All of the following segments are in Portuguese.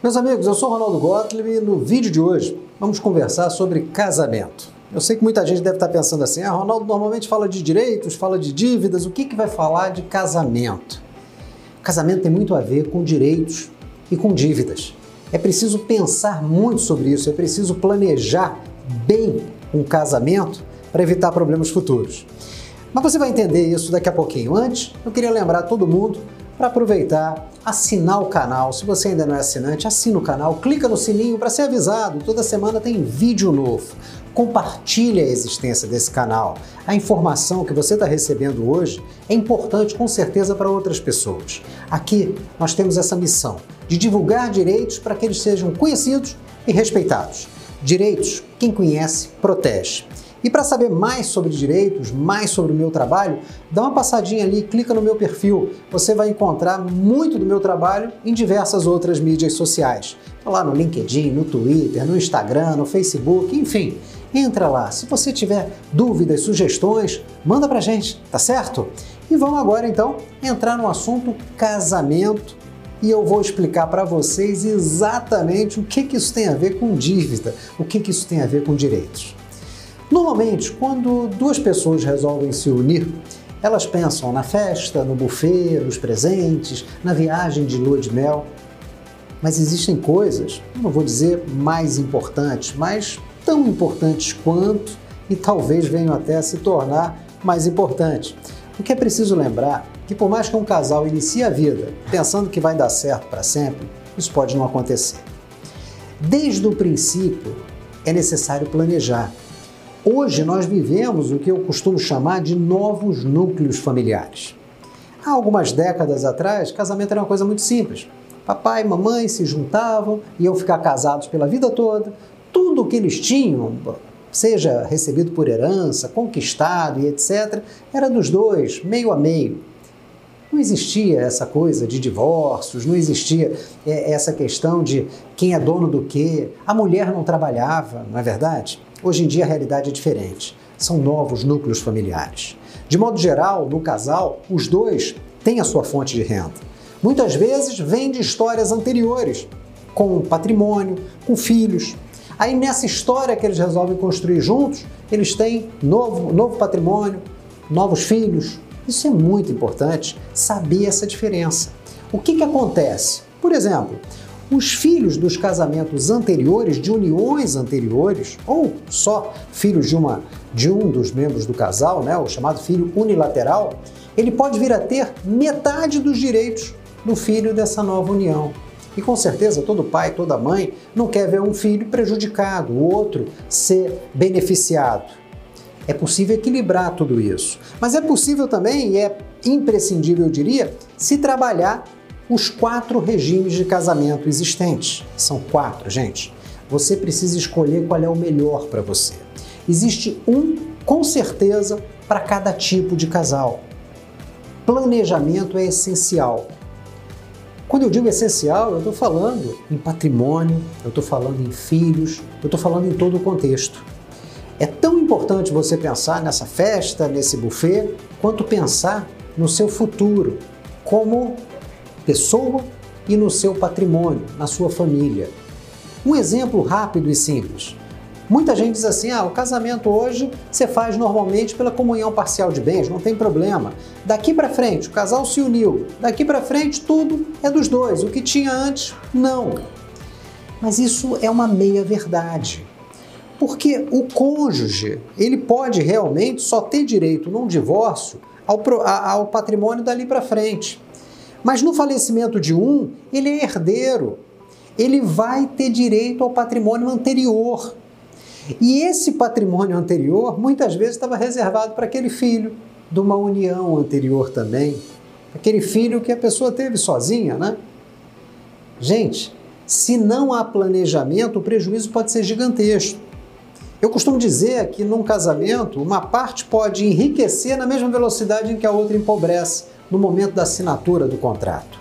Meus amigos, eu sou Ronaldo Gottlieb e no vídeo de hoje vamos conversar sobre casamento. Eu sei que muita gente deve estar pensando assim, ah, Ronaldo normalmente fala de direitos, fala de dívidas, o que, que vai falar de casamento? Casamento tem muito a ver com direitos e com dívidas. É preciso pensar muito sobre isso, é preciso planejar bem um casamento para evitar problemas futuros. Mas você vai entender isso daqui a pouquinho. Antes, eu queria lembrar todo mundo para aproveitar, assinar o canal. Se você ainda não é assinante, assina o canal, clica no sininho para ser avisado. Toda semana tem vídeo novo. Compartilhe a existência desse canal. A informação que você está recebendo hoje é importante com certeza para outras pessoas. Aqui nós temos essa missão de divulgar direitos para que eles sejam conhecidos e respeitados. Direitos, quem conhece, protege. E para saber mais sobre direitos, mais sobre o meu trabalho, dá uma passadinha ali, clica no meu perfil. Você vai encontrar muito do meu trabalho em diversas outras mídias sociais. Estou lá no LinkedIn, no Twitter, no Instagram, no Facebook, enfim. Entra lá. Se você tiver dúvidas, sugestões, manda pra gente, tá certo? E vamos agora então entrar no assunto casamento e eu vou explicar para vocês exatamente o que, que isso tem a ver com dívida, o que, que isso tem a ver com direitos. Normalmente, quando duas pessoas resolvem se unir, elas pensam na festa, no buffet, nos presentes, na viagem de lua de mel. Mas existem coisas, não vou dizer mais importantes, mas tão importantes quanto e talvez venham até a se tornar mais importantes. O que é preciso lembrar que por mais que um casal inicie a vida pensando que vai dar certo para sempre, isso pode não acontecer. Desde o princípio, é necessário planejar Hoje nós vivemos o que eu costumo chamar de novos núcleos familiares. Há algumas décadas atrás, casamento era uma coisa muito simples. Papai e mamãe se juntavam, iam ficar casados pela vida toda. Tudo o que eles tinham, seja recebido por herança, conquistado e etc., era dos dois, meio a meio. Não existia essa coisa de divórcios, não existia é, essa questão de quem é dono do quê. A mulher não trabalhava, não é verdade? Hoje em dia a realidade é diferente. São novos núcleos familiares. De modo geral, no casal, os dois têm a sua fonte de renda. Muitas vezes vem de histórias anteriores, com patrimônio, com filhos. Aí nessa história que eles resolvem construir juntos, eles têm novo, novo patrimônio, novos filhos. Isso é muito importante, saber essa diferença. O que, que acontece? Por exemplo, os filhos dos casamentos anteriores, de uniões anteriores, ou só filhos de, uma, de um dos membros do casal, né, o chamado filho unilateral, ele pode vir a ter metade dos direitos do filho dessa nova união. E com certeza todo pai, toda mãe não quer ver um filho prejudicado, o outro ser beneficiado. É possível equilibrar tudo isso. Mas é possível também, e é imprescindível, eu diria, se trabalhar os quatro regimes de casamento existentes. São quatro, gente. Você precisa escolher qual é o melhor para você. Existe um, com certeza, para cada tipo de casal. Planejamento é essencial. Quando eu digo essencial, eu estou falando em patrimônio, eu estou falando em filhos, eu estou falando em todo o contexto. É tão importante você pensar nessa festa, nesse buffet, quanto pensar no seu futuro, como pessoa e no seu patrimônio, na sua família. Um exemplo rápido e simples. Muita gente diz assim: ah, o casamento hoje você faz normalmente pela comunhão parcial de bens, não tem problema. Daqui para frente, o casal se uniu. Daqui para frente, tudo é dos dois. O que tinha antes, não. Mas isso é uma meia-verdade. Porque o cônjuge, ele pode realmente só ter direito num divórcio ao, ao patrimônio dali para frente. Mas no falecimento de um, ele é herdeiro. Ele vai ter direito ao patrimônio anterior. E esse patrimônio anterior muitas vezes estava reservado para aquele filho de uma união anterior também. Aquele filho que a pessoa teve sozinha, né? Gente, se não há planejamento, o prejuízo pode ser gigantesco. Eu costumo dizer que num casamento, uma parte pode enriquecer na mesma velocidade em que a outra empobrece no momento da assinatura do contrato.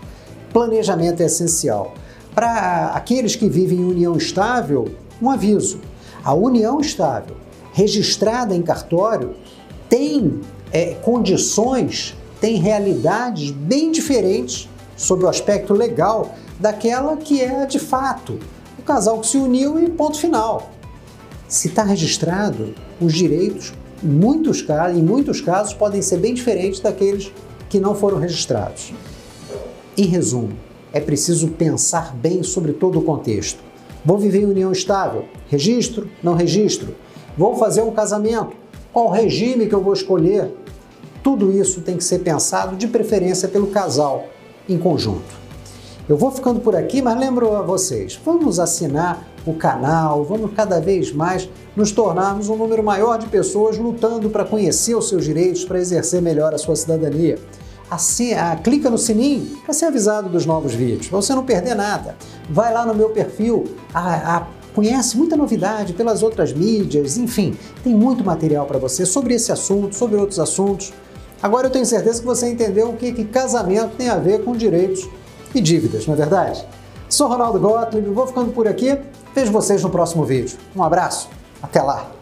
Planejamento é essencial. Para aqueles que vivem em união estável, um aviso: a união estável, registrada em cartório, tem é, condições, tem realidades bem diferentes sob o aspecto legal daquela que é de fato, o casal que se uniu e ponto final. Se está registrado, os direitos, em muitos, casos, em muitos casos, podem ser bem diferentes daqueles que não foram registrados. Em resumo, é preciso pensar bem sobre todo o contexto. Vou viver em união estável? Registro? Não registro? Vou fazer um casamento? Qual regime que eu vou escolher? Tudo isso tem que ser pensado de preferência pelo casal em conjunto. Eu vou ficando por aqui, mas lembro a vocês, vamos assinar o canal, vamos cada vez mais nos tornarmos um número maior de pessoas lutando para conhecer os seus direitos, para exercer melhor a sua cidadania. Assim, ah, clica no sininho para ser avisado dos novos vídeos, para você não perder nada. Vai lá no meu perfil, ah, ah, conhece muita novidade pelas outras mídias, enfim, tem muito material para você sobre esse assunto, sobre outros assuntos. Agora eu tenho certeza que você entendeu o que, que casamento tem a ver com direitos e dívidas, não é verdade? Sou Ronaldo Gottlieb, vou ficando por aqui. Vejo vocês no próximo vídeo. Um abraço, até lá!